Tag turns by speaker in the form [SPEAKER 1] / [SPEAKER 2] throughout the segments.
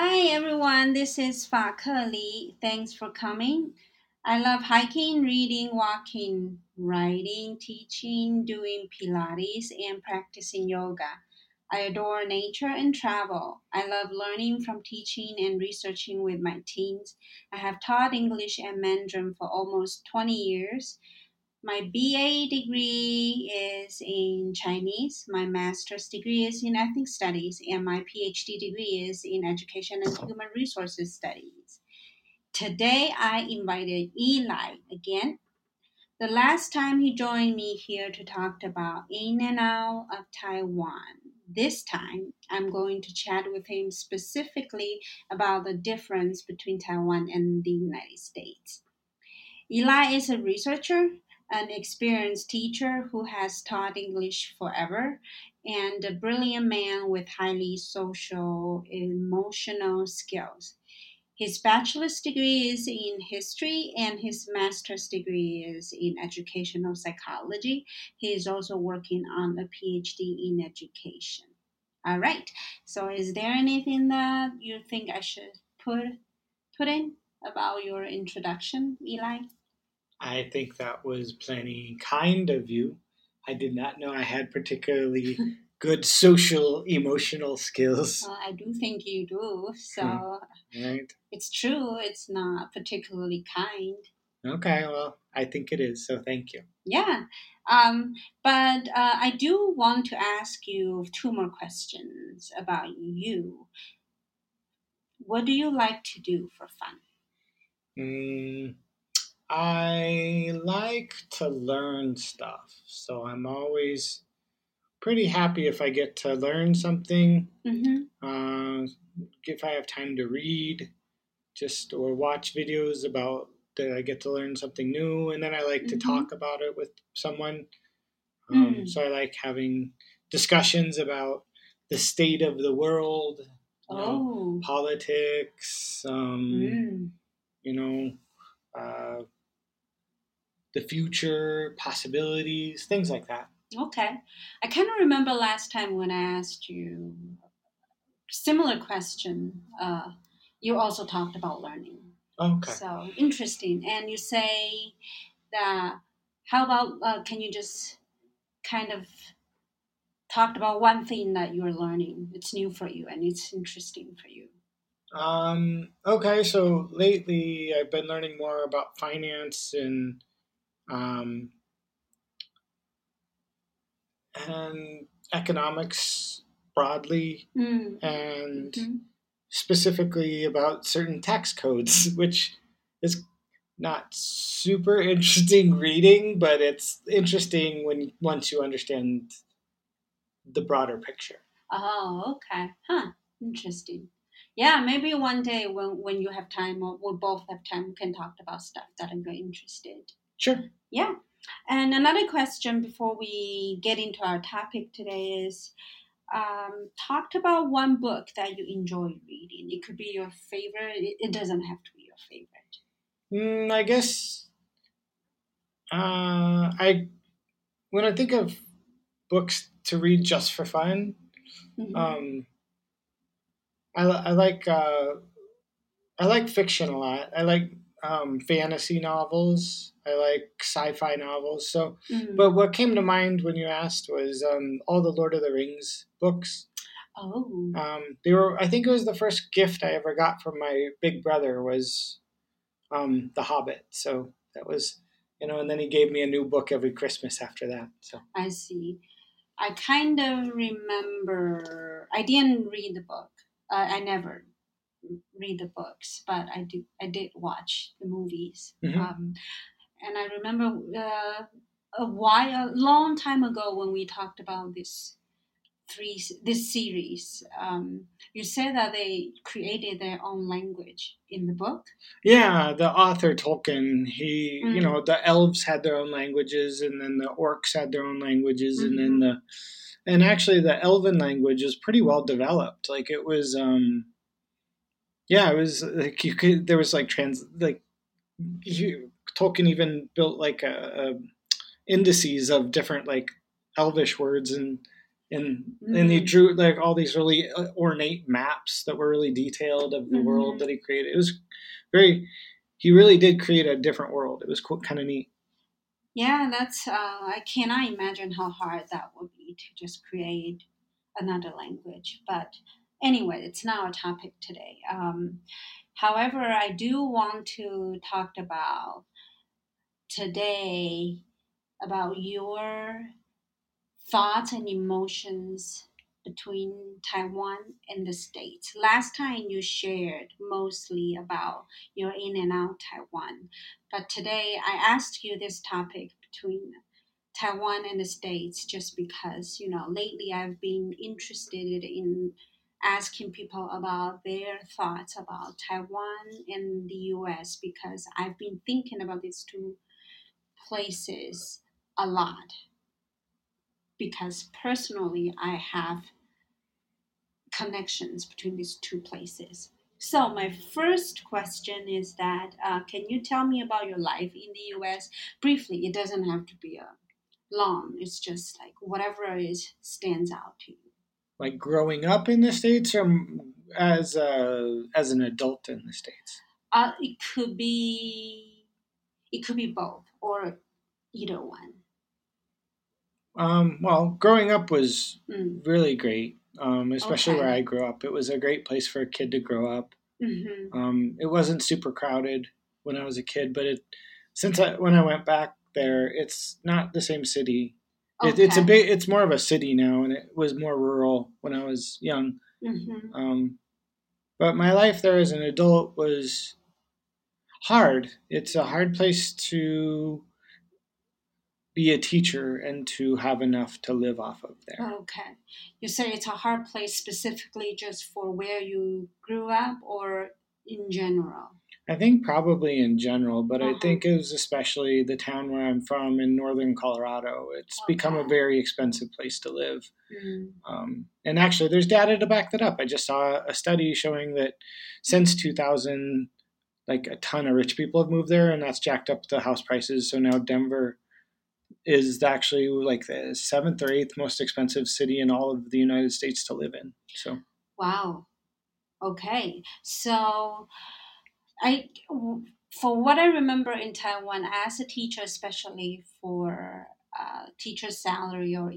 [SPEAKER 1] Hi everyone, this is Fa Li. Thanks for coming. I love hiking, reading, walking, writing, teaching, doing Pilates, and practicing yoga. I adore nature and travel. I love learning from teaching and researching with my teens. I have taught English and Mandarin for almost 20 years. My BA degree is in Chinese, my master's degree is in ethnic studies, and my PhD degree is in education and human resources studies. Today I invited Eli again. The last time he joined me here to talk about in and out of Taiwan. This time I'm going to chat with him specifically about the difference between Taiwan and the United States. Eli is a researcher, an experienced teacher who has taught English forever, and a brilliant man with highly social emotional skills. His bachelor's degree is in history and his master's degree is in educational psychology. He is also working on a PhD in education. All right. So is there anything that you think I should put put in about your introduction, Eli?
[SPEAKER 2] I think that was plenty kind of you. I did not know I had particularly good social emotional skills.
[SPEAKER 1] Well, I do think you do. So
[SPEAKER 2] Right?
[SPEAKER 1] it's true. It's not particularly kind.
[SPEAKER 2] Okay, well, I think it is, so thank you.
[SPEAKER 1] Yeah. Um, but uh, I do want to ask you two more questions about you. What do you like to do for fun?
[SPEAKER 2] Mm, I like to learn stuff, so I'm always pretty happy if I get to learn something.
[SPEAKER 1] Mm-hmm.
[SPEAKER 2] Uh, if I have time to read, just or watch videos about that, I get to learn something new, and then I like to
[SPEAKER 1] Mhm.
[SPEAKER 2] talk about it with someone. Um,
[SPEAKER 1] Mm.
[SPEAKER 2] So I like having discussions about the state of the world, you know,
[SPEAKER 1] Oh.
[SPEAKER 2] politics, um,
[SPEAKER 1] Mm.
[SPEAKER 2] you know, uh, the future, possibilities, things like that.
[SPEAKER 1] Okay. I kind of remember last time when I asked you similar question. Uh, you also talked about learning.
[SPEAKER 2] Okay.
[SPEAKER 1] So interesting. And you say that. How about? Uh, can you just kind of talked about one thing that you're learning? It's new for you and it's interesting for you.
[SPEAKER 2] Um, okay, so lately I've been learning more about finance and um, and economics broadly,
[SPEAKER 1] Mm.
[SPEAKER 2] and
[SPEAKER 1] Mhm.
[SPEAKER 2] specifically about certain tax codes, which is not super interesting reading, but it's interesting when once you understand the broader picture.
[SPEAKER 1] Oh, okay. Huh. Interesting. Yeah, maybe one day when, when you have time or we both have time, we can talk about stuff that I'm interested.
[SPEAKER 2] Sure.
[SPEAKER 1] Yeah. And another question before we get into our topic today is um, talked about one book that you enjoy reading. It could be your favorite. It, doesn't have to be your favorite.
[SPEAKER 2] Mm, I guess uh, I when I think of books to read just for fun,
[SPEAKER 1] Mhm.
[SPEAKER 2] um, I, I like uh, I like fiction a lot. I like um, fantasy novels. I like sci-fi novels. So,
[SPEAKER 1] Mm.
[SPEAKER 2] but what came to mind when you asked was um, all the Lord of the Rings books.
[SPEAKER 1] oh,
[SPEAKER 2] Um, they were. I think it was the first gift I ever got from my big brother was um, The Hobbit. So that was, you know, and then he gave me a new book every Christmas after that. So
[SPEAKER 1] I see. I kind of remember. I didn't read the book. Uh, I never read the books, but I do. I did watch the movies.
[SPEAKER 2] Mhm.
[SPEAKER 1] Um, and I remember uh, a while, a long time ago, when we talked about this three this series. Um, you said that they created their own language in the book.
[SPEAKER 2] yeah, the author Tolkien, he, you
[SPEAKER 1] Mm.
[SPEAKER 2] know, the elves had their own languages, and then the orcs had their own languages, and then the, and actually the Elven language is pretty well developed. Like it was, um, yeah, it was like you could there was like trans like you, Tolkien even built like a, a indices of different like Elvish words and and and he drew like all these really uh, ornate maps that were really detailed of the
[SPEAKER 1] Mhm.
[SPEAKER 2] world that he created. It was very. He really did create a different world. It was kind of neat.
[SPEAKER 1] Yeah, that's. Uh, I cannot imagine how hard that would be to just create another language. But anyway, it's not our topic today. Um, however, I do want to talk about today about your thoughts and emotions between Taiwan and the States. Last time you shared mostly about your in and out Taiwan, but today I asked you this topic between Taiwan and the States just because, you know, lately I've been interested in asking people about their thoughts about Taiwan and the US because I've been thinking about these two places a lot because personally I have connections between these two places. So my first question is that uh, can you tell me about your life in the U.S. briefly? It doesn't have to be a long. It's just like whatever is stands out to you.
[SPEAKER 2] Like growing up in the states, or as a, as an adult in the states.
[SPEAKER 1] Uh, it could be it could be both or either one.
[SPEAKER 2] Um, well, growing up was
[SPEAKER 1] Mm.
[SPEAKER 2] really great, um, especially
[SPEAKER 1] Okay.
[SPEAKER 2] where I grew up. It was a great place for a kid to grow up.
[SPEAKER 1] hmm
[SPEAKER 2] Um, it wasn't super crowded when I was a kid, but it since I, when I went back there, it's not the same city. It, It's a
[SPEAKER 1] Okay.
[SPEAKER 2] bit. It's more of a city now, and it was more rural when I was young.
[SPEAKER 1] hmm
[SPEAKER 2] Um, but my life there as an adult was hard. It's a hard place to be a teacher and to have enough to live off of there.
[SPEAKER 1] Okay. You say it's a hard place specifically just for where you grew up or in general?
[SPEAKER 2] I think probably in general, but I
[SPEAKER 1] Uh-huh.
[SPEAKER 2] think it was especially the town where I'm from in northern Colorado. It's become a very expensive place to live.
[SPEAKER 1] Mm.
[SPEAKER 2] Um, and actually, there's data to back that up. I just saw a study showing that since 2000, like a ton of rich people have moved there, and that's jacked up the house prices. So now Denver is actually like the seventh or eighth most expensive city in all of the United States to live in. So
[SPEAKER 1] Wow. Okay. So I for what I remember in Taiwan as a teacher especially for uh, teacher salary or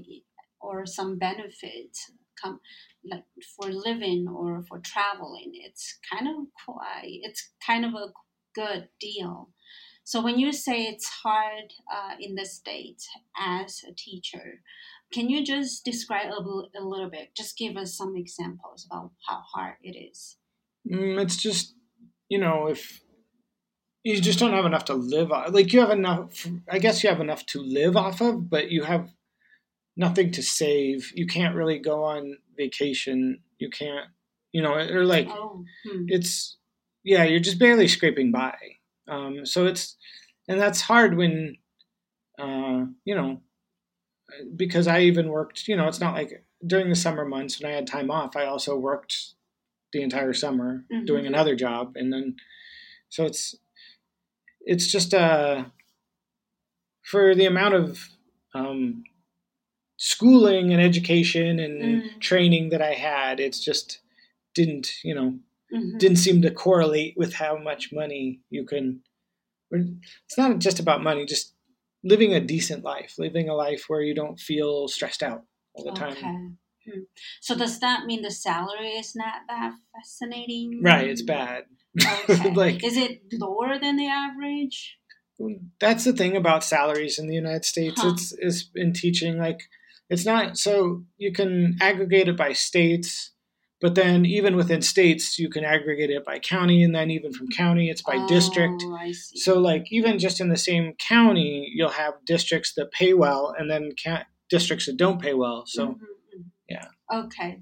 [SPEAKER 1] or some benefits come like for living or for traveling it's kind of quite it's kind of a good deal. So when you say it's hard uh, in the states as a teacher can you just describe a, little bit? Just give us some examples about how hard it is.
[SPEAKER 2] Mm, it's just, you know, if you just don't have enough to live off, like you have enough, I guess you have enough to live off of, but you have nothing to save. You can't really go on vacation. You can't, you know, or like,
[SPEAKER 1] oh hmm.
[SPEAKER 2] it's yeah you're just barely scraping by um, so it's and that's hard when uh, you know because i even worked you know it's not like during the summer months when i had time off i also worked the entire summer
[SPEAKER 1] Mhm.
[SPEAKER 2] doing another job and then so it's it's just uh for the amount of um, schooling and education and
[SPEAKER 1] Mm.
[SPEAKER 2] training that i had it's just didn't you know
[SPEAKER 1] Mhm.
[SPEAKER 2] didn't seem to correlate with how much money you can it's not just about money just living a decent life living a life where you don't feel stressed out all the time
[SPEAKER 1] Okay. Hmm. So does that mean the salary is not that fascinating?
[SPEAKER 2] right it's bad
[SPEAKER 1] Okay.
[SPEAKER 2] like
[SPEAKER 1] is it lower than the average?
[SPEAKER 2] that's the thing about salaries in the united states
[SPEAKER 1] Huh.
[SPEAKER 2] it's is in teaching like it's not so you can aggregate it by states but then even within states you can aggregate it by county and then even from county it's by district
[SPEAKER 1] Oh, see.
[SPEAKER 2] So, like, even just in the same county, you'll have districts that pay well and then ca- districts that don't pay well. So,
[SPEAKER 1] Mhm, mhm.
[SPEAKER 2] yeah.
[SPEAKER 1] Okay.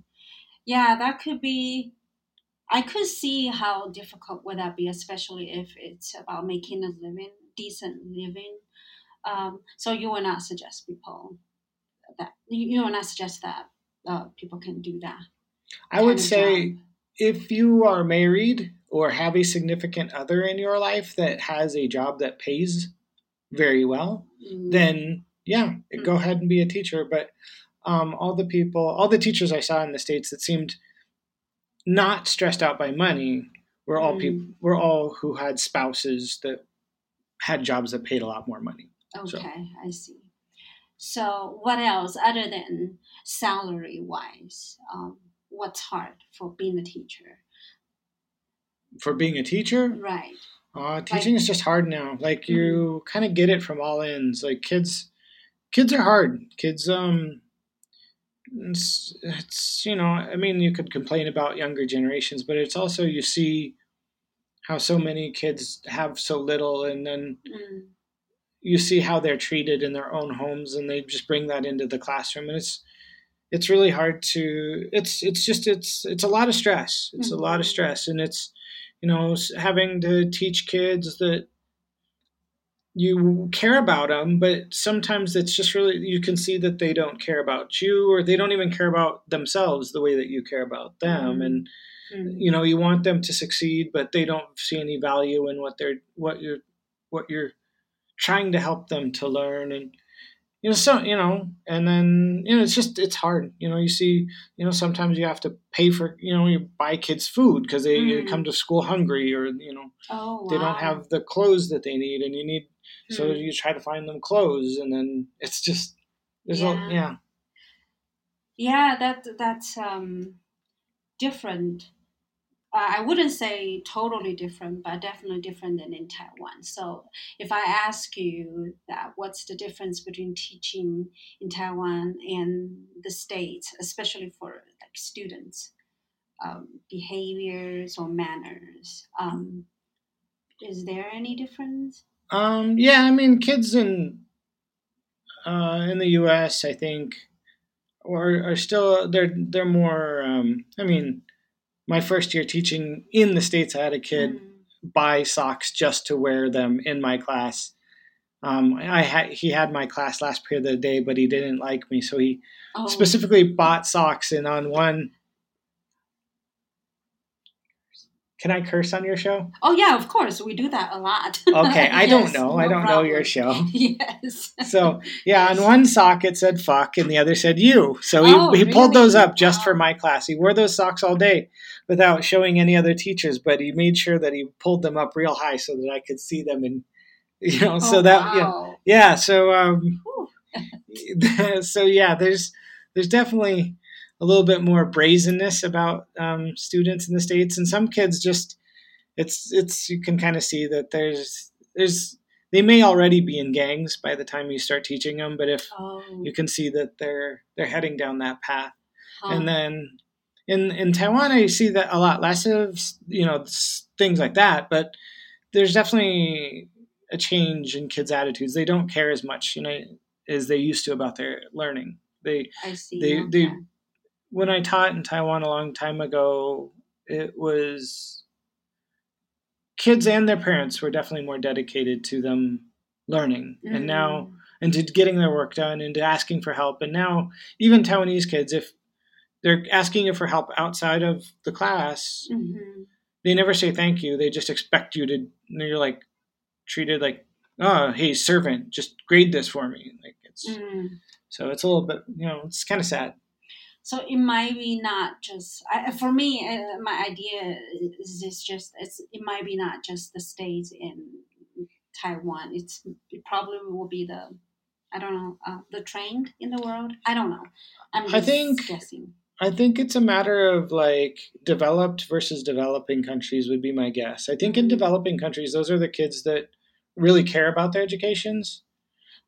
[SPEAKER 1] Yeah, that could be. I could see how difficult would that be, especially if it's about making a living, decent living. Um, so you would not suggest people that you you would not suggest that uh, people can do that.
[SPEAKER 2] I would say
[SPEAKER 1] job.
[SPEAKER 2] if you are married or have a significant other in your life that has a job that pays very well,
[SPEAKER 1] Mm,
[SPEAKER 2] then yeah,
[SPEAKER 1] Mm.
[SPEAKER 2] go ahead and be a teacher. But um, all the people, all the teachers I saw in the states that seemed not stressed out by money were all
[SPEAKER 1] Mm.
[SPEAKER 2] people were all who had spouses that had jobs that paid a lot more money.
[SPEAKER 1] Okay, I see. So, what else other than salary wise? Um, what's hard for being a teacher?
[SPEAKER 2] For being a teacher,
[SPEAKER 1] Right.
[SPEAKER 2] uh, teaching is just hard now. Like you kind of get it from all ends. Like kids, kids are hard. Kids, um, it's, it's you know, I mean, you could complain about younger generations, but it's also you see how so many kids have so little, and then
[SPEAKER 1] Mm.
[SPEAKER 2] you see how they're treated in their own homes and they just bring that into the classroom and it's it's really hard to it's it's just it's it's a lot of stress it's a lot of stress and it's you know having to teach kids that you care about them but sometimes it's just really you can see that they don't care about you or they don't even care about themselves the way that you care about them
[SPEAKER 1] Mhm.
[SPEAKER 2] and
[SPEAKER 1] Mm.
[SPEAKER 2] you know you want them to succeed but they don't see any value in what they're what you're what you're trying to help them to learn and you know so you know and then you know it's just it's hard you know you see you know sometimes you have to pay for you know you buy kids food because they
[SPEAKER 1] Mm.
[SPEAKER 2] come to school hungry or you know
[SPEAKER 1] Oh,
[SPEAKER 2] they don't have the clothes that they need and you need so
[SPEAKER 1] Mm.
[SPEAKER 2] you try to find them clothes and then it's just there's
[SPEAKER 1] Yeah.
[SPEAKER 2] a yeah
[SPEAKER 1] Yeah, that that's um different. Uh, I wouldn't say totally different, but definitely different than in Taiwan. So, if I ask you that, what's the difference between teaching in Taiwan and the states, especially for like students, um, behaviors or manners? Um, is there any difference?
[SPEAKER 2] Um yeah i mean kids in uh in the us i think are, are still they're they're more um i mean my first year teaching in the states i had a kid
[SPEAKER 1] Mm.
[SPEAKER 2] buy socks just to wear them in my class um i had he had my class last period of the day but he didn't like me so he
[SPEAKER 1] Oh,
[SPEAKER 2] specifically bought socks and on one can i curse on your show?
[SPEAKER 1] Oh yeah, of course, we do that a lot.
[SPEAKER 2] okay i don't
[SPEAKER 1] Yes,
[SPEAKER 2] know. i don't know your show.
[SPEAKER 1] Yes.
[SPEAKER 2] so yeah on one sock it said fuck and the other said you. So he,
[SPEAKER 1] Oh,
[SPEAKER 2] he pulled those up just for my class. He wore those socks all day without showing any other teachers but he made sure that he pulled them up real high so that i could see them and you know so
[SPEAKER 1] Oh,
[SPEAKER 2] that yeah.
[SPEAKER 1] wow.
[SPEAKER 2] yeah so um so yeah there's there's definitely a little bit more brazenness about um, students in the states and some kids just it's it's you can kind of see that there's there's they may already be in gangs by the time you start teaching them but if
[SPEAKER 1] Oh,
[SPEAKER 2] you can see that they're they're heading down that path
[SPEAKER 1] huh.
[SPEAKER 2] and then in in Taiwan I see that a lot less of you know things like that but there's definitely a change in kids attitudes they don't care as much you know as they used to about their learning they
[SPEAKER 1] I see.
[SPEAKER 2] they-
[SPEAKER 1] okay.
[SPEAKER 2] they- when I taught in Taiwan a long time ago it was kids and their parents were definitely more dedicated to them learning and now
[SPEAKER 1] Mm.
[SPEAKER 2] and to getting their work done and to asking for help. And now, even Taiwanese kids, if they're asking you for help outside of the class,
[SPEAKER 1] Mhm.
[SPEAKER 2] they never say thank you. They just expect you to. You're like treated like, oh, hey, servant, just grade this for me. Like it's
[SPEAKER 1] Mm.
[SPEAKER 2] so it's a little bit, you know, it's kind of sad.
[SPEAKER 1] So it might be not just I, for me. Uh, my idea is it's just it's it might be not just the states in Taiwan. It's it probably will be the I don't know uh, the trend in the world. I don't know. I'm just
[SPEAKER 2] I think-
[SPEAKER 1] guessing.
[SPEAKER 2] I think it's a matter of like developed versus developing countries would be my guess. I think in
[SPEAKER 1] Mhm.
[SPEAKER 2] developing countries, those are the kids that really care about their educations.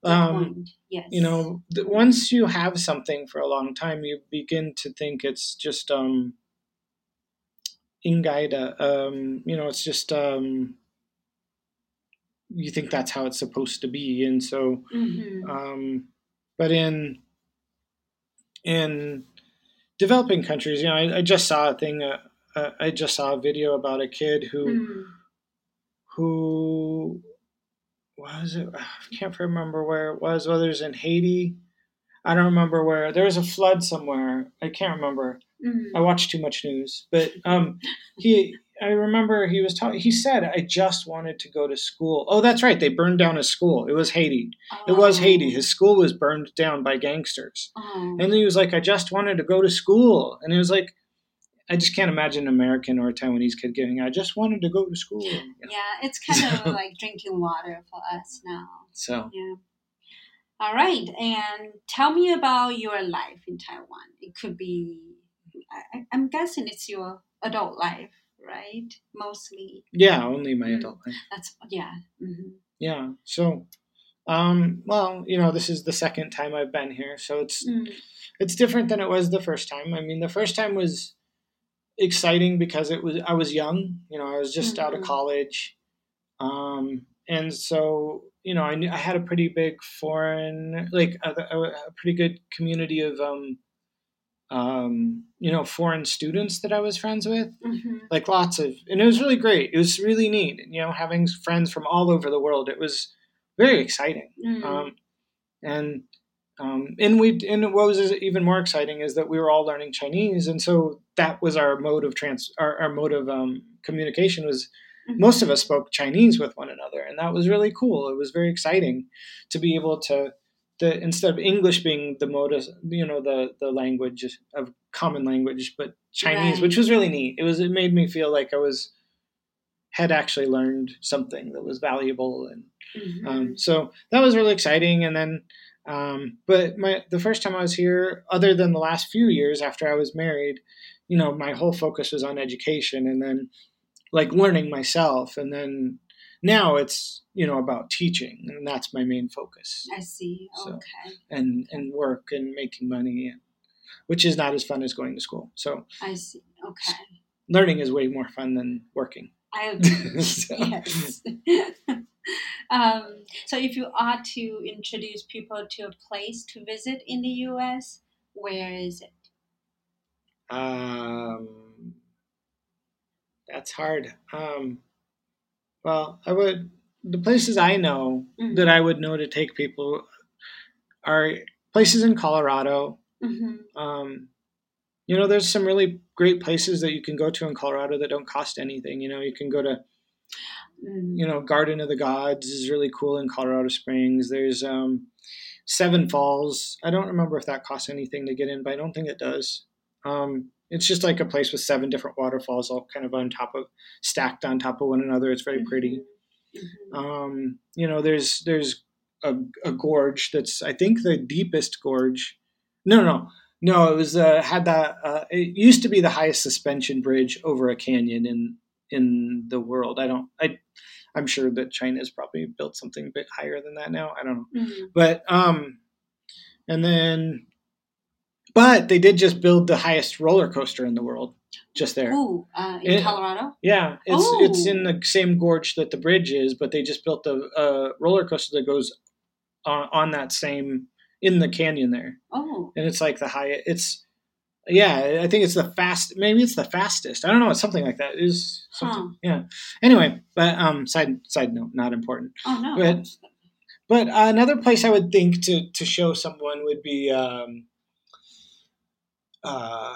[SPEAKER 2] Um.
[SPEAKER 1] Yes.
[SPEAKER 2] you know th- once you have something for a long time you begin to think it's just um ingaida um you know it's just um you think that's how it's supposed to be and so
[SPEAKER 1] Mhm.
[SPEAKER 2] um but in in developing countries you know i, I just saw a thing uh, uh, i just saw a video about a kid who
[SPEAKER 1] Mm.
[SPEAKER 2] who was it? I can't remember where it was. Whether it was in Haiti, I don't remember where. There was a flood somewhere. I can't remember.
[SPEAKER 1] Mm.
[SPEAKER 2] I watch too much news, but um, he I remember he was talking. He said, "I just wanted to go to school." Oh, that's right. They burned down his school. It was Haiti. It was Haiti. His school was burned down by gangsters.
[SPEAKER 1] Oh.
[SPEAKER 2] And he was like, "I just wanted to go to school." And it was like, I just can't imagine an American or a Taiwanese kid getting. I just wanted to go to school. You know?
[SPEAKER 1] yeah, it's kind of like drinking water for us now.
[SPEAKER 2] So
[SPEAKER 1] Yeah. All right, and tell me about your life in Taiwan. It could be, I, I'm guessing it's your adult life, right? Mostly.
[SPEAKER 2] yeah, only my
[SPEAKER 1] Mm.
[SPEAKER 2] adult life.
[SPEAKER 1] That's yeah. hmm
[SPEAKER 2] Yeah. So, um, well, you know, this is the second time I've been here, so it's
[SPEAKER 1] Mm.
[SPEAKER 2] it's different than it was the first time. I mean, the first time was exciting because it was I was young. You know, I was just out of
[SPEAKER 1] Mhm.
[SPEAKER 2] college, um, and so you know, I knew I had a pretty big foreign, like a, a, pretty good community of, um, um, you know, foreign students that I was friends with.
[SPEAKER 1] hmm
[SPEAKER 2] Like lots of, and it was really great. It was really neat. You know, having friends from all over the world. It was very exciting.
[SPEAKER 1] Mm.
[SPEAKER 2] Um, and um, and we and what was even more exciting is that we were all learning Chinese, and so that was our mode of trans our, our mode of um, communication was
[SPEAKER 1] Mhm.
[SPEAKER 2] most of us spoke Chinese with one another, and that was really cool. It was very exciting to be able to. The, instead of English being the mode of, you know the the language of common language, but Chinese,
[SPEAKER 1] Right.
[SPEAKER 2] which was really neat. It was it made me feel like I was had actually learned something that was valuable and
[SPEAKER 1] Mhm.
[SPEAKER 2] um, so that was really exciting. And then, um, but my the first time I was here, other than the last few years after I was married, you know, my whole focus was on education and then like learning myself. And then now it's you know about teaching, and that's my main focus,
[SPEAKER 1] I see.
[SPEAKER 2] So-
[SPEAKER 1] Okay,
[SPEAKER 2] and and work and making money, which is not as fun as going to school. So
[SPEAKER 1] I see. Okay,
[SPEAKER 2] learning is way more fun than working.
[SPEAKER 1] I yes. um, so, if you are to introduce people to a place to visit in the U.S., where is it?
[SPEAKER 2] Um, that's hard. Um, well, I would the places I know
[SPEAKER 1] Mhm.
[SPEAKER 2] that I would know to take people are places in Colorado.
[SPEAKER 1] Mm-hmm.
[SPEAKER 2] Um, you know, there's some really great places that you can go to in Colorado that don't cost anything. You know, you can go to
[SPEAKER 1] Mm.
[SPEAKER 2] you know Garden of the Gods is really cool in Colorado Springs. There's um, Seven Falls. I don't remember if that costs anything to get in, but I don't think it does. Um, it's just like a place with seven different waterfalls, all kind of on top of stacked on top of one another. It's very pretty.
[SPEAKER 1] Mhm.
[SPEAKER 2] Um, you know, there's there's a, a gorge that's I think the deepest gorge. No, no, no. No, it was uh, had that. Uh, it used to be the highest suspension bridge over a canyon in in the world. I don't. I I'm sure that China's probably built something a bit higher than that now. I don't know,
[SPEAKER 1] Mhm.
[SPEAKER 2] but um, and then, but they did just build the highest roller coaster in the world just there.
[SPEAKER 1] Ooh, uh, in
[SPEAKER 2] It-
[SPEAKER 1] Colorado.
[SPEAKER 2] Yeah, it's it's in the same gorge that the bridge is, but they just built a, a roller coaster that goes on, on that same in the canyon there,
[SPEAKER 1] Oh,
[SPEAKER 2] and it's like the highest. It's yeah, I think it's the fast. Maybe it's the fastest. I don't know. It's something like that. Is something.
[SPEAKER 1] Huh.
[SPEAKER 2] Yeah. Anyway, but um, side side note, not important.
[SPEAKER 1] oh no.
[SPEAKER 2] But- But uh, another place I would think to to show someone would be um, uh,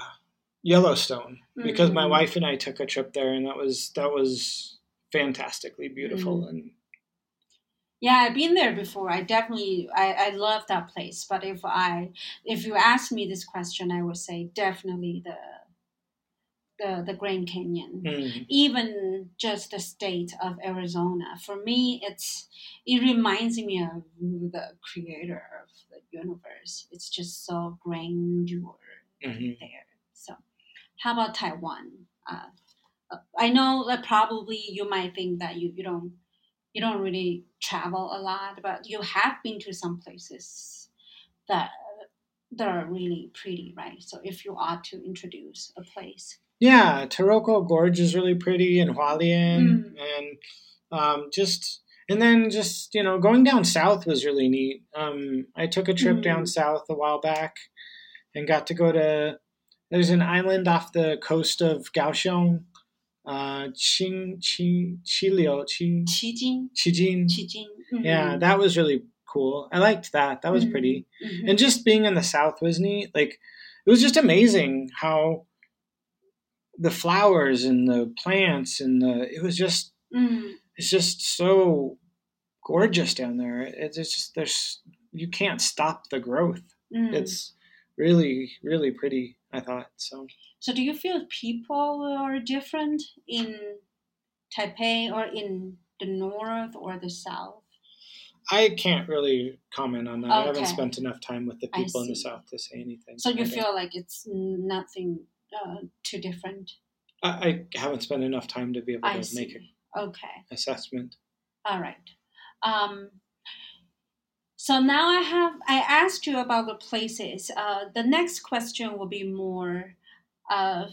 [SPEAKER 2] Yellowstone because my
[SPEAKER 1] Mhm.
[SPEAKER 2] wife and I took a trip there, and that was that was fantastically beautiful.
[SPEAKER 1] Mm.
[SPEAKER 2] And
[SPEAKER 1] Yeah, I've been there before. I definitely, I, I love that place. But if I, if you ask me this question, I would say definitely the, the the Grand Canyon.
[SPEAKER 2] mm,
[SPEAKER 1] Even just the state of Arizona. For me, it's it reminds me of the creator of the universe. It's just so grandeur
[SPEAKER 2] mhm.
[SPEAKER 1] there. So, how about Taiwan? Uh, uh, I know that probably you might think that you, you don't you don't really travel a lot, but you have been to some places that that are really pretty, right? So, if you are to introduce a place,
[SPEAKER 2] yeah, Taroko Gorge is really pretty, and Hualien,
[SPEAKER 1] Mm.
[SPEAKER 2] and um, just and then just you know going down south was really neat. Um, I took a trip down
[SPEAKER 1] Mm.
[SPEAKER 2] south a while back, and got to go to. There's an island off the coast of Kaohsiung, uh, Qing Qi Qiliu Qi
[SPEAKER 1] Qijing,
[SPEAKER 2] Qijin.
[SPEAKER 1] Qijing.
[SPEAKER 2] Yeah, that was really cool. I liked that. That was
[SPEAKER 1] Mhm.
[SPEAKER 2] pretty.
[SPEAKER 1] Mhm.
[SPEAKER 2] And just being in the South was neat. Like it was just amazing how the flowers and the plants and the it was just
[SPEAKER 1] Mm.
[SPEAKER 2] it's just so gorgeous down there. It's it's just there's you can't stop the growth.
[SPEAKER 1] Mm.
[SPEAKER 2] It's really really pretty. I thought so.
[SPEAKER 1] So, do you feel people are different in Taipei or in the north or the south?
[SPEAKER 2] I can't really comment on that. I haven't spent enough time with the people in the south to say anything.
[SPEAKER 1] So, you feel like it's nothing uh, too different?
[SPEAKER 2] I, I haven't spent enough time to be able
[SPEAKER 1] I
[SPEAKER 2] to make
[SPEAKER 1] see.
[SPEAKER 2] an
[SPEAKER 1] Okay.
[SPEAKER 2] assessment.
[SPEAKER 1] All right. Um, so now I have I asked you about the places. Uh, the next question will be more of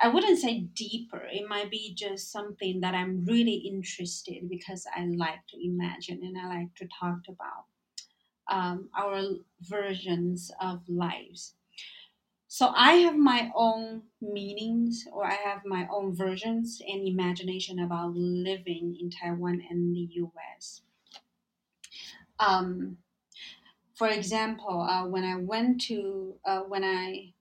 [SPEAKER 1] I wouldn't say deeper. It might be just something that I'm really interested because I like to imagine and I like to talk about um, our versions of lives. So I have my own meanings or I have my own versions and imagination about living in Taiwan and the US. Um, for example, uh, when I went to, uh, when I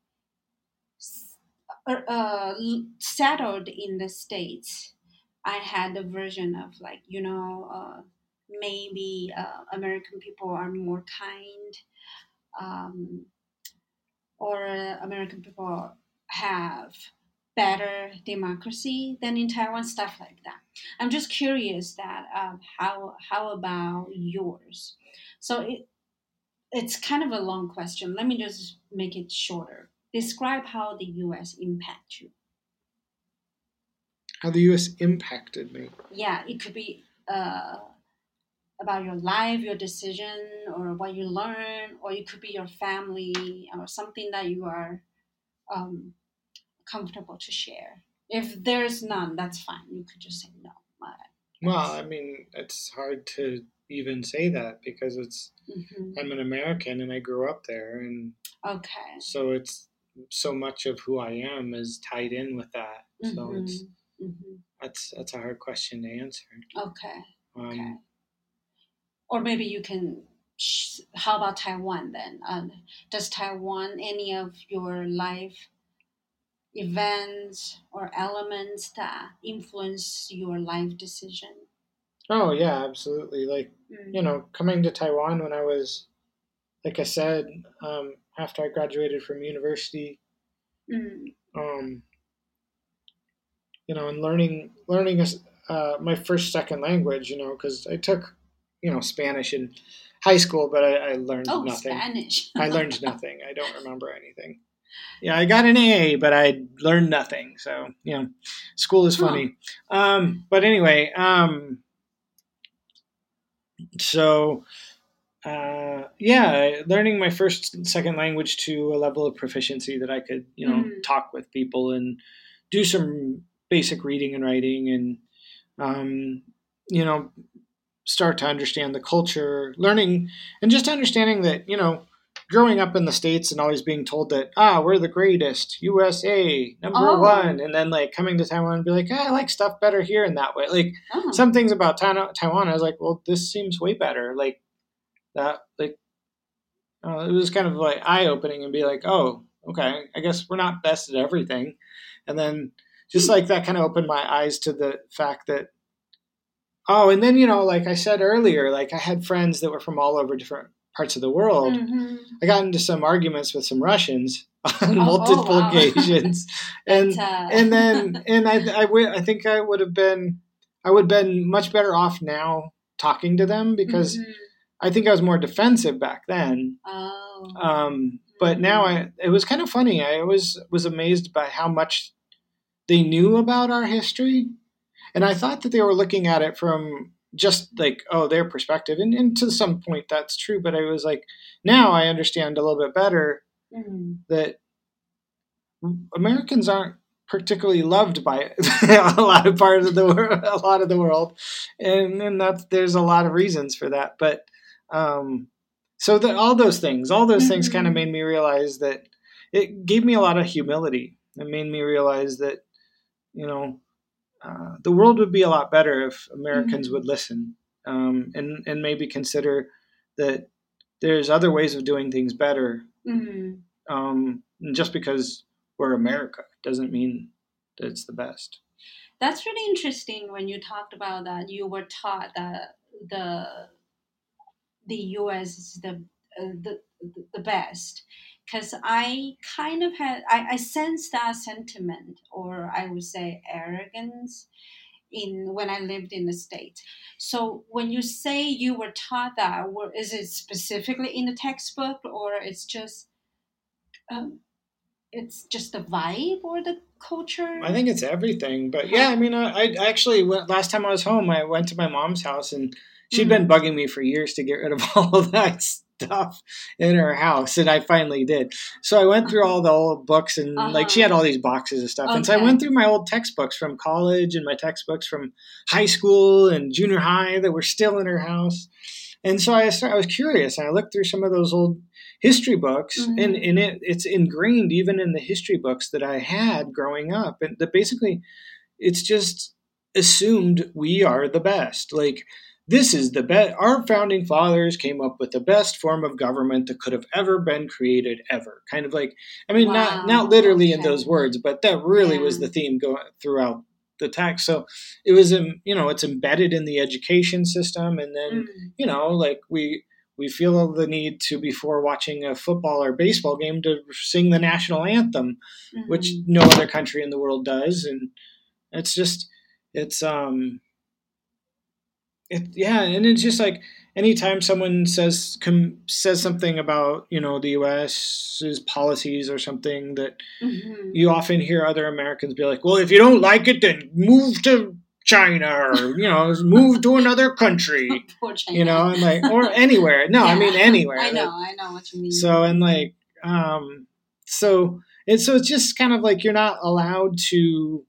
[SPEAKER 1] uh, settled in the States, I had a version of like, you know, uh, maybe uh, American people are more kind. Um, or American people have better democracy than in Taiwan, stuff like that. I'm just curious that um, how how about yours? So it it's kind of a long question. Let me just make it shorter. Describe how the U.S. impact you.
[SPEAKER 2] How the U.S. impacted me.
[SPEAKER 1] Yeah, it could be uh, about your life, your decision, or what you learn, or it could be your family, or something that you are um, comfortable to share. If there's none, that's fine. You could just say no.
[SPEAKER 2] Well, I mean, it's hard to even say that because it's
[SPEAKER 1] Mhm.
[SPEAKER 2] I'm an American and I grew up there, and
[SPEAKER 1] Okay.
[SPEAKER 2] so it's so much of who I am is tied in with that. So it's
[SPEAKER 1] hmm
[SPEAKER 2] that's that's a hard question to answer.
[SPEAKER 1] Okay.
[SPEAKER 2] Um,
[SPEAKER 1] Okay. Or maybe you can. sh- How about Taiwan then? Uh, does Taiwan any of your life events or elements that influence your life decision?
[SPEAKER 2] Oh yeah, absolutely. Like
[SPEAKER 1] Mm.
[SPEAKER 2] you know, coming to Taiwan when I was, like I said, um, after I graduated from university,
[SPEAKER 1] Mm.
[SPEAKER 2] um, you know, and learning learning uh, my first second language, you know, because I took, you know, Spanish in high school, but I, I learned
[SPEAKER 1] Oh,
[SPEAKER 2] nothing.
[SPEAKER 1] Spanish.
[SPEAKER 2] I learned nothing. I don't remember anything. Yeah, I got an A, but I learned nothing. So you know, school is
[SPEAKER 1] Huh.
[SPEAKER 2] funny. Um, but anyway, um, so uh, yeah, learning my first and second language to a level of proficiency that I could, you know,
[SPEAKER 1] Mhm.
[SPEAKER 2] talk with people and do some basic reading and writing, and um, you know, start to understand the culture, learning, and just understanding that you know, growing up in the states and always being told that ah, we're the greatest, USA number
[SPEAKER 1] Oh.
[SPEAKER 2] one, and then like coming to Taiwan and be like, ah, I like stuff better here in that way, like
[SPEAKER 1] Oh.
[SPEAKER 2] some things about Taiwan, I was like, well, this seems way better. Like that, like uh, it was kind of like eye opening and be like, oh, okay, I guess we're not best at everything. And then just like that kind of opened my eyes to the fact that, oh, and then, you know, like I said earlier, like I had friends that were from all over different parts of the world.
[SPEAKER 1] Mhm.
[SPEAKER 2] I got into some arguments with some Russians on
[SPEAKER 1] Oh, oh,
[SPEAKER 2] multiple
[SPEAKER 1] wow.
[SPEAKER 2] occasions. and,
[SPEAKER 1] uh,
[SPEAKER 2] and then and I I would I think I would have been I would have been much better off now talking to them because
[SPEAKER 1] Mhm.
[SPEAKER 2] I think I was more defensive back then.
[SPEAKER 1] Oh.
[SPEAKER 2] Um, but now I it was kind of funny. I always was amazed by how much they knew about our history, and I thought that they were looking at it from just like oh their perspective, and, and to some point that's true. But I was like now I understand a little bit better
[SPEAKER 1] Mhm.
[SPEAKER 2] that Americans aren't particularly loved by a lot of parts of the world, a lot of the world, and and that's there's a lot of reasons for that. But um, so that all those things, all those things, kind of made me realize that it gave me a lot of humility. It made me realize that you know uh, the world would be a lot better if Americans
[SPEAKER 1] Mhm.
[SPEAKER 2] would listen um, and and maybe consider that there's other ways of doing things better
[SPEAKER 1] Mhm.
[SPEAKER 2] um, and just because we're America doesn't mean that it's the best.
[SPEAKER 1] That's really interesting when you talked about that. You were taught that the the U.S. is the uh, the the best because I kind of had I, I sense that sentiment or I would say arrogance in when I lived in the States. So when you say you were taught that, or is it specifically in the textbook or it's just um, it's just the vibe or the culture?
[SPEAKER 2] I think it's everything. But yeah, I mean, I, I actually went last time I was home. I went to my mom's house and she had mm-hmm. been bugging me for years to get rid of all of that stuff in her house, and I finally did. So I went through all the old books, and uh-huh. like she had all these boxes of stuff, okay. and so I went through my old textbooks from college and my textbooks from high school and junior high that were still in her house. And so I, started, I was curious, and I looked through some of those old history books, mm-hmm. and, and it, it's ingrained even in the history books that I had growing up, and that basically it's just assumed we are the best. Like this is the best. Our founding fathers came up with the best form of government that could have ever been created, ever. Kind of like, I mean, wow. not not literally in those words, but that really yeah. was the theme going throughout the text. So it was, you know, it's embedded in the education system, and then mm. you know, like we we feel the need to before watching a football or baseball game to sing the national anthem, mm-hmm. which no other country in the world does, and it's just it's um it, yeah, and it's just like anytime someone says com, says something about you know the U.S.'s policies or something that mm-hmm. you often hear other Americans be like, "Well, if you don't like it, then move to China or you know move to another country." you know, and like or anywhere. No, yeah. I mean anywhere.
[SPEAKER 1] I know, I know what you mean.
[SPEAKER 2] So and like um, so and so it's just kind of like you're not allowed to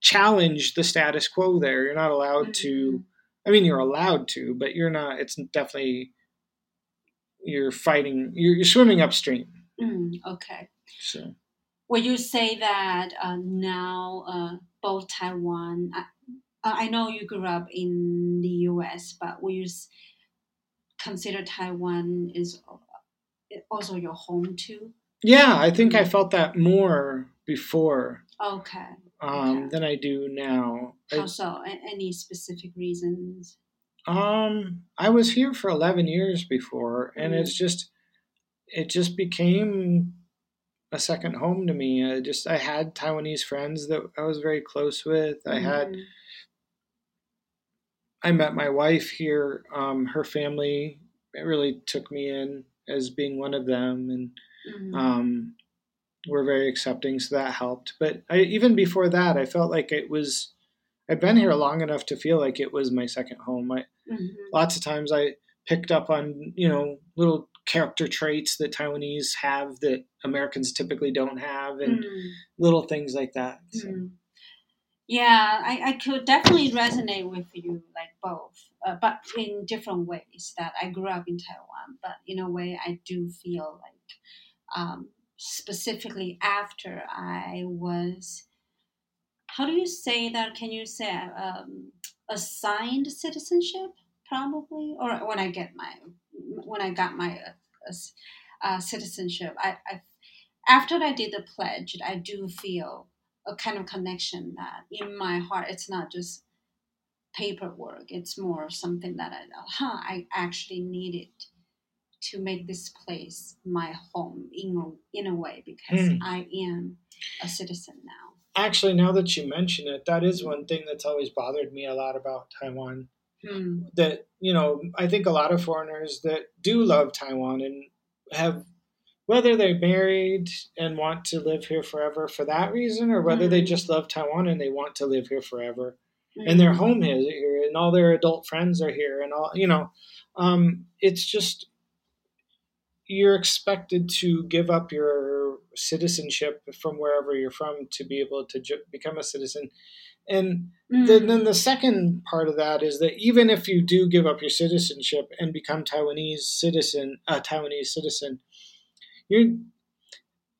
[SPEAKER 2] challenge the status quo there. You're not allowed mm-hmm. to I mean, you're allowed to, but you're not. It's definitely you're fighting. You're, you're swimming upstream.
[SPEAKER 1] Mm, okay.
[SPEAKER 2] So.
[SPEAKER 1] Would you say that uh, now uh, both Taiwan? I, I know you grew up in the U.S., but will you consider Taiwan is also your home too?
[SPEAKER 2] Yeah, I think I felt that more before.
[SPEAKER 1] Okay
[SPEAKER 2] um, okay. than I do now.
[SPEAKER 1] How so? Any specific reasons?
[SPEAKER 2] Um, I was here for eleven years before, and mm. it's just it just became a second home to me. I just I had Taiwanese friends that I was very close with. I mm. had I met my wife here. Um, her family really took me in as being one of them, and mm. um, were very accepting, so that helped. But I, even before that, I felt like it was. I'd been here long enough to feel like it was my second home. I, mm-hmm. Lots of times I picked up on you know little character traits that Taiwanese have that Americans typically don't have, and mm. little things like that. So. Mm.
[SPEAKER 1] Yeah, I, I could definitely resonate with you, like both, uh, but in different ways. That I grew up in Taiwan, but in a way, I do feel like um, specifically after I was, how do you say that? Can you say um, assigned citizenship, probably, or when I get my when I got my uh, uh, citizenship, I, I after I did the pledge, I do feel a kind of connection that in my heart, it's not just paperwork. It's more something that I, huh, I actually need it to make this place my home in a, in a way because mm. I am a citizen now.
[SPEAKER 2] Actually, now that you mention it, that is one thing that's always bothered me a lot about Taiwan. Mm. That, you know, I think a lot of foreigners that do love Taiwan and have, whether they're married and want to live here forever for that reason, or whether mm. they hmm. just love Taiwan and they want to live here forever. And their hmm. home is here, and all their adult friends are here, and all, you know, um, it's just you're expected to give up your citizenship from wherever you're from to be able to ju- become a citizen. And mm. then, then the second part of that is that even if you do give up your citizenship and become Taiwanese citizen, a Taiwanese citizen, you're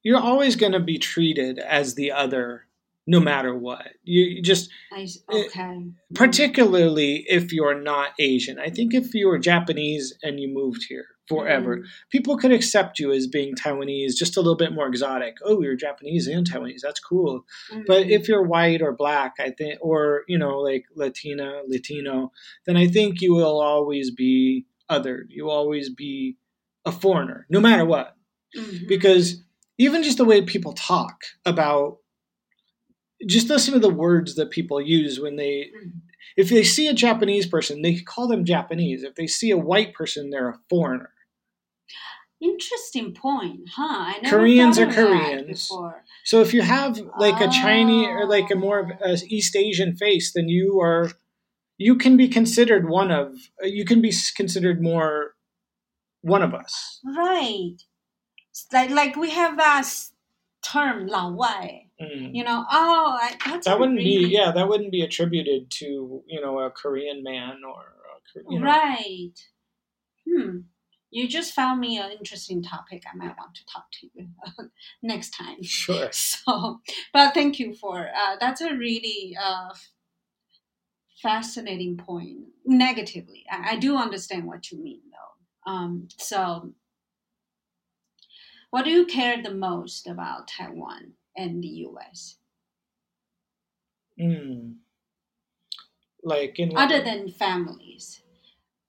[SPEAKER 2] you're always going to be treated as the other no matter what. You just
[SPEAKER 1] I, eh, okay.
[SPEAKER 2] particularly if you're not Asian. I think if you were Japanese and you moved here, forever.
[SPEAKER 1] Mm.
[SPEAKER 2] People could accept you as being Taiwanese, just a little bit more exotic. Oh, you're Japanese and Taiwanese. That's cool. But
[SPEAKER 1] Mhm.
[SPEAKER 2] if you're white or black, I think, or you know, like Latina, Latino, then I think you will always be othered. You will always be a foreigner, no matter what.
[SPEAKER 1] Mhm.
[SPEAKER 2] Because even just the way people talk about, just listen to the words that people use when they,
[SPEAKER 1] Mhm.
[SPEAKER 2] If they see a Japanese person, they call them Japanese. If they see a white person, they're a foreigner.
[SPEAKER 1] Interesting point, huh? I never
[SPEAKER 2] Koreans are Koreans. So if you have like a Chinese or like a ah. more of a East Asian face, then you are you can be considered one of you can be considered more one of us.
[SPEAKER 1] Right. It's like like we have that s- term 老外.
[SPEAKER 2] Mm.
[SPEAKER 1] You know, oh, I, that's
[SPEAKER 2] That wouldn't
[SPEAKER 1] really,
[SPEAKER 2] be yeah, that wouldn't be attributed to you know a Korean man or a, Kor- you know,
[SPEAKER 1] Right. Hmm. You just found me an interesting topic. I might want to talk to you next time.
[SPEAKER 2] sure.
[SPEAKER 1] So, but thank you for uh, that's a really uh, fascinating point. Negatively, I, I do understand what you mean, though. Um, so, what do you care the most about Taiwan and the U.S.
[SPEAKER 2] Mm. Like in
[SPEAKER 1] other than families?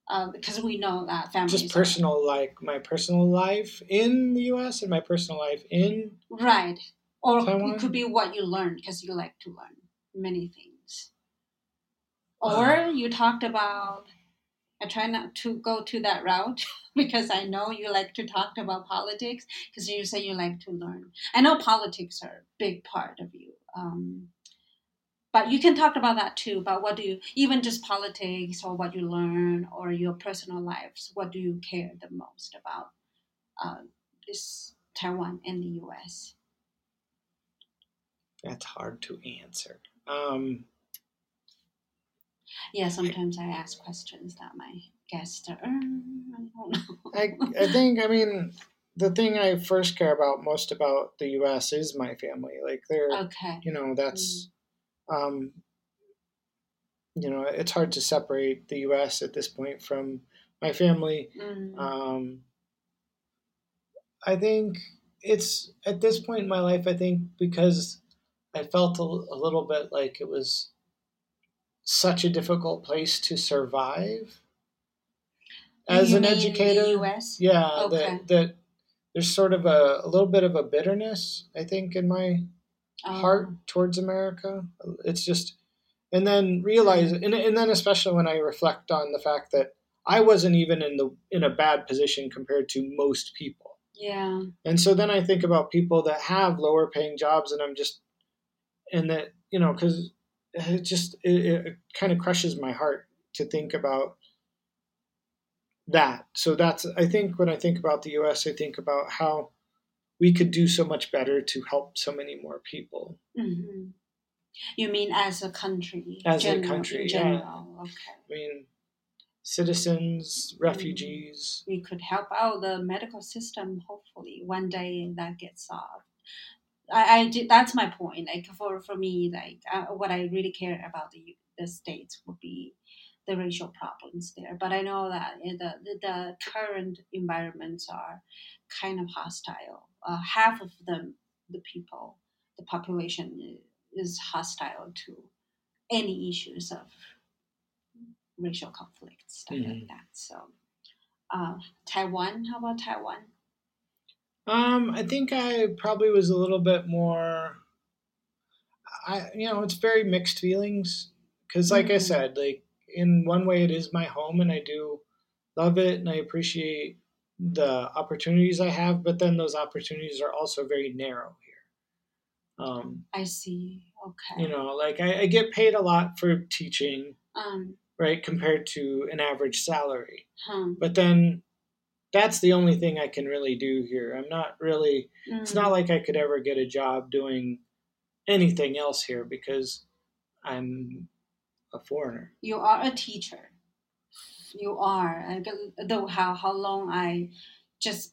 [SPEAKER 1] Uh, because we know that families
[SPEAKER 2] just
[SPEAKER 1] are-
[SPEAKER 2] personal like my personal life in the US and my personal life in
[SPEAKER 1] right? Or
[SPEAKER 2] Taiwan?
[SPEAKER 1] it could be what you learn because you like to learn many things.
[SPEAKER 2] Uh.
[SPEAKER 1] Or you talked about. I try not to go to that route because I know you like to talk about politics because you say you like to learn. I know politics are a big part of you. Um, but you can talk about that too. But what do you, even just politics or what you learn or your personal lives, what do you care the most about uh, this Taiwan and the US?
[SPEAKER 2] that's hard to answer. Um
[SPEAKER 1] Yeah, sometimes I ask questions that my guests are, "Um, I don't know.
[SPEAKER 2] I I think I mean the thing I first care about most about the US is my family. Like they're
[SPEAKER 1] okay.
[SPEAKER 2] you know, that's um you know, it's hard to separate the US at this point from my family.
[SPEAKER 1] Mm,
[SPEAKER 2] Um, I think it's at this point in my life. I think because I felt a, a little bit like it was such a difficult place to survive as
[SPEAKER 1] You
[SPEAKER 2] an educator.
[SPEAKER 1] US?
[SPEAKER 2] Yeah,
[SPEAKER 1] Okay.
[SPEAKER 2] that that there's sort of a, a little bit of a bitterness. I think in my
[SPEAKER 1] Oh,
[SPEAKER 2] heart towards America. It's just, and then realize, and, and then especially when I reflect on the fact that I wasn't even in the in a bad position compared to most people.
[SPEAKER 1] Yeah.
[SPEAKER 2] And so then I think about people that have lower paying jobs, and I'm just, and that you know, because it just it, it kind of crushes my heart to think about that. So that's I think when I think about the U.S., I think about how we could do so much better to help so many more people.
[SPEAKER 1] hmm You mean as a country?
[SPEAKER 2] As a country,
[SPEAKER 1] in
[SPEAKER 2] yeah.
[SPEAKER 1] Okay.
[SPEAKER 2] I mean, citizens, refugees.
[SPEAKER 1] We could help out the medical system. Hopefully, one day that gets solved. I, I did, that's my point. Like for for me, like uh, what I really care about the the states would be the racial problems there. But I know that the the, the current environments are kind of hostile. Uh, half of them, the people, the population is hostile to any issues of racial conflicts, stuff like
[SPEAKER 2] Mhm.
[SPEAKER 1] that. So, uh, Taiwan, how about Taiwan?
[SPEAKER 2] Um, I think I probably was a little bit more. I you know it's very mixed feelings because like I
[SPEAKER 1] Mhm.
[SPEAKER 2] said like in one way it is my home and I do love it and I appreciate the opportunities I have but then those opportunities are also very narrow here. Um,
[SPEAKER 1] I see. Okay.
[SPEAKER 2] you know like I, I get paid a lot for teaching
[SPEAKER 1] Um.
[SPEAKER 2] right compared to an average salary
[SPEAKER 1] Huh.
[SPEAKER 2] but then that's the only thing I can really do here. I'm not really it's
[SPEAKER 1] Mm.
[SPEAKER 2] not like I could ever get a job doing anything else here because I'm a foreigner.
[SPEAKER 1] You are a teacher. You are. I Though how how long I just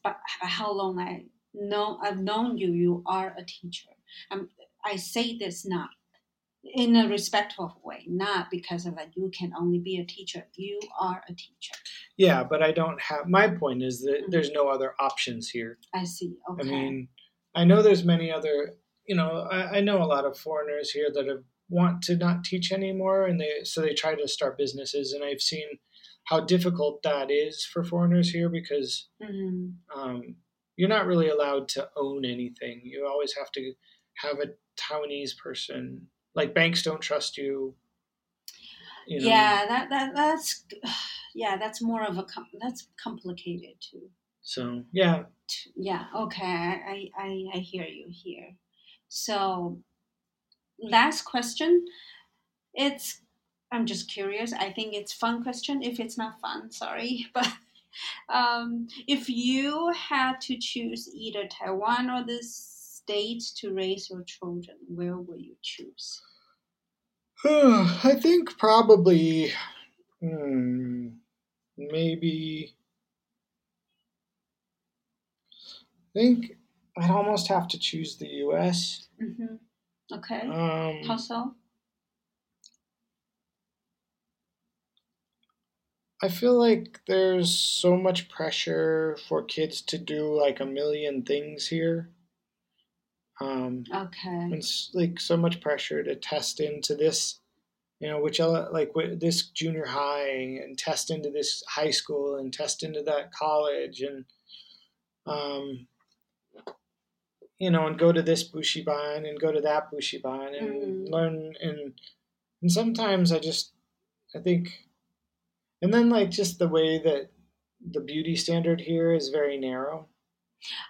[SPEAKER 1] how long I know I've known you. You are a teacher. Um, I say this not in a respectful way, not because of that you can only be a teacher. You are a teacher.
[SPEAKER 2] Yeah, but I don't have. My point is that
[SPEAKER 1] Mhm.
[SPEAKER 2] there's no other options here.
[SPEAKER 1] I see. Okay.
[SPEAKER 2] I mean, I know there's many other. You know, I, I know a lot of foreigners here that have, want to not teach anymore, and they so they try to start businesses, and I've seen how difficult that is for foreigners here because
[SPEAKER 1] Mhm.
[SPEAKER 2] um, you're not really allowed to own anything. You always have to have a Taiwanese person. Like banks don't trust you. you know.
[SPEAKER 1] Yeah, that that that's yeah, that's more of a com- that's complicated too.
[SPEAKER 2] So yeah,
[SPEAKER 1] Yeah. Okay. I I I hear you here. So last question. It's I'm just curious. I think it's fun question. If it's not fun, sorry, but um, if you had to choose either Taiwan or the states to raise your children, where would you choose?
[SPEAKER 2] I think probably hmm, maybe. I think I'd almost have to choose the U.S.
[SPEAKER 1] hmm Okay.
[SPEAKER 2] Um,
[SPEAKER 1] How so?
[SPEAKER 2] I feel like there's so much pressure for kids to do like a million things here. Um,
[SPEAKER 1] Okay.
[SPEAKER 2] and like so much pressure to test into this, you know, which ele- like this junior high and test into this high school and test into that college and, um, you know, and go to this bushiban and go to that bushiban and
[SPEAKER 1] Mhm.
[SPEAKER 2] learn and and sometimes I just I think and then like just the way that the beauty standard here is very narrow.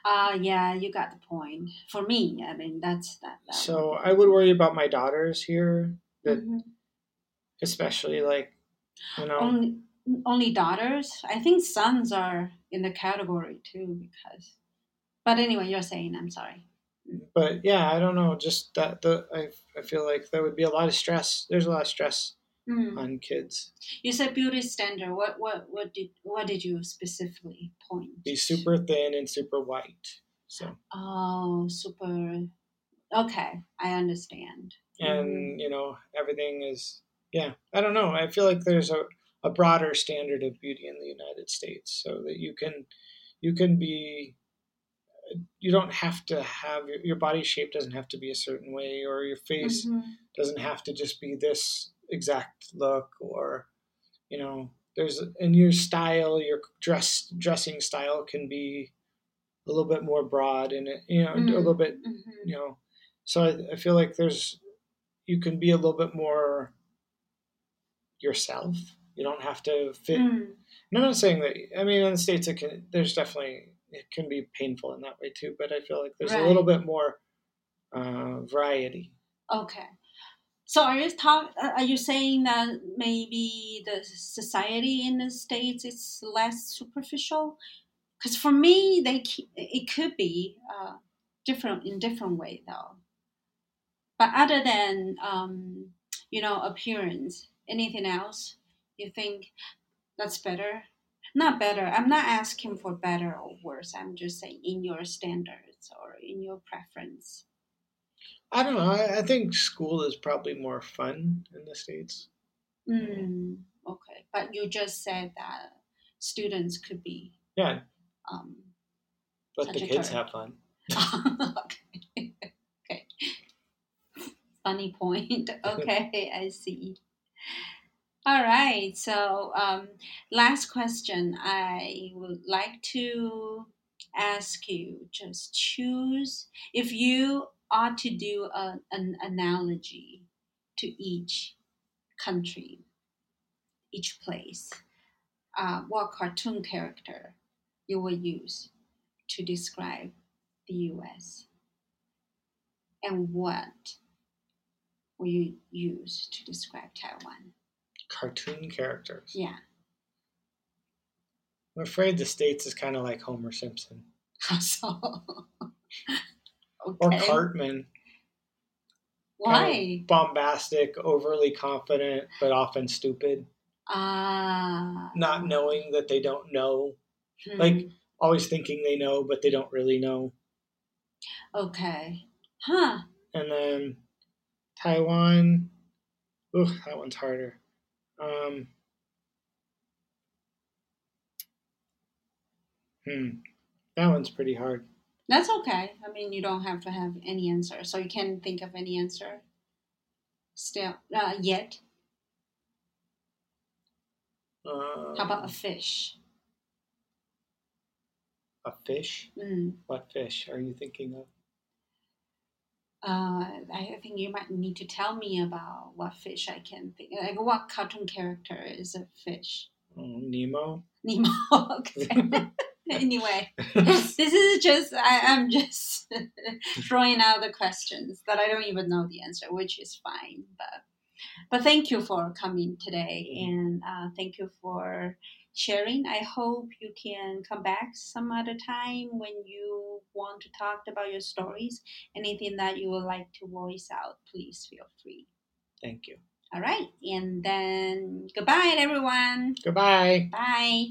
[SPEAKER 1] Uh yeah, you got the point. For me, I mean that's that. that
[SPEAKER 2] So I would worry about my daughters here, that
[SPEAKER 1] Mhm.
[SPEAKER 2] Especially like you know
[SPEAKER 1] only only daughters. I think sons are in the category too because. But anyway, you're saying I'm sorry.
[SPEAKER 2] but yeah, I don't know, just that the I I feel like there would be a lot of stress. There's a lot of stress
[SPEAKER 1] Mm.
[SPEAKER 2] on kids.
[SPEAKER 1] You said beauty standard. What what what did what did you specifically point?
[SPEAKER 2] Be super thin and super white. So
[SPEAKER 1] Oh, super. Okay, I understand.
[SPEAKER 2] and you know everything is yeah i don't know i feel like there's a, a broader standard of beauty in the united states so that you can you can be you don't have to have your, your body shape doesn't have to be a certain way or your face
[SPEAKER 1] Mhm.
[SPEAKER 2] doesn't have to just be this exact look or you know there's in your style your dress dressing style can be a little bit more broad and you know a
[SPEAKER 1] Mm.
[SPEAKER 2] little bit
[SPEAKER 1] Mhm.
[SPEAKER 2] you know so I, I feel like there's you can be a little bit more yourself you don't have to fit
[SPEAKER 1] Mm.
[SPEAKER 2] i'm not saying that i mean in the states it can there's definitely it can be painful in that way too but i feel like there's a little bit more uh, variety
[SPEAKER 1] Okay. So are you talk? uh, Are you saying that maybe the society in the states is less superficial? Because for me, they it could be uh, different in different way though. But other than um, you know appearance, anything else you think that's better? Not better. I'm not asking for better or worse. I'm just saying in your standards or in your preference.
[SPEAKER 2] i don't know i, I think school is probably more fun in the states
[SPEAKER 1] Mm, okay, but you just said that students could be.
[SPEAKER 2] yeah
[SPEAKER 1] Um,
[SPEAKER 2] but the kids have fun
[SPEAKER 1] okay. okay. Funny point. Okay, I see. All right. So, um, last question. I would like to ask you just choose if you ought to do a, an analogy to each country, each place. Uh, what cartoon character you will use to describe the US? And what will you use to describe Taiwan?
[SPEAKER 2] cartoon characters
[SPEAKER 1] Yeah.
[SPEAKER 2] i'm afraid the states is kind of like homer simpson
[SPEAKER 1] So,
[SPEAKER 2] or cartman
[SPEAKER 1] Why?
[SPEAKER 2] bombastic, overly confident, but often stupid,
[SPEAKER 1] Ah.
[SPEAKER 2] not knowing that they don't know,
[SPEAKER 1] Hmm,
[SPEAKER 2] like always thinking they know, but they don't really know.
[SPEAKER 1] Okay. Huh.
[SPEAKER 2] And then Taiwan, ooh, that one's harder. Um, Hmm. That one's pretty hard.
[SPEAKER 1] That's okay. I mean, you don't have to have any answer, so you can think of any answer. Still, uh, yet.
[SPEAKER 2] Um,
[SPEAKER 1] How about a fish?
[SPEAKER 2] a fish?
[SPEAKER 1] Mm.
[SPEAKER 2] What fish are you thinking of?
[SPEAKER 1] Uh, I think you might need to tell me about what fish I can think. Like, what cartoon character is a fish?
[SPEAKER 2] Oh, Nemo.
[SPEAKER 1] Nemo. okay. anyway, this is just I, I'm just throwing out the questions that I don't even know the answer, which is fine. But but thank you for coming today, and uh, thank you for sharing. I hope you can come back some other time when you want to talk about your stories. Anything that you would like to voice out, please feel free.
[SPEAKER 2] Thank you.
[SPEAKER 1] All right, and then goodbye, everyone.
[SPEAKER 2] Goodbye.
[SPEAKER 1] Bye.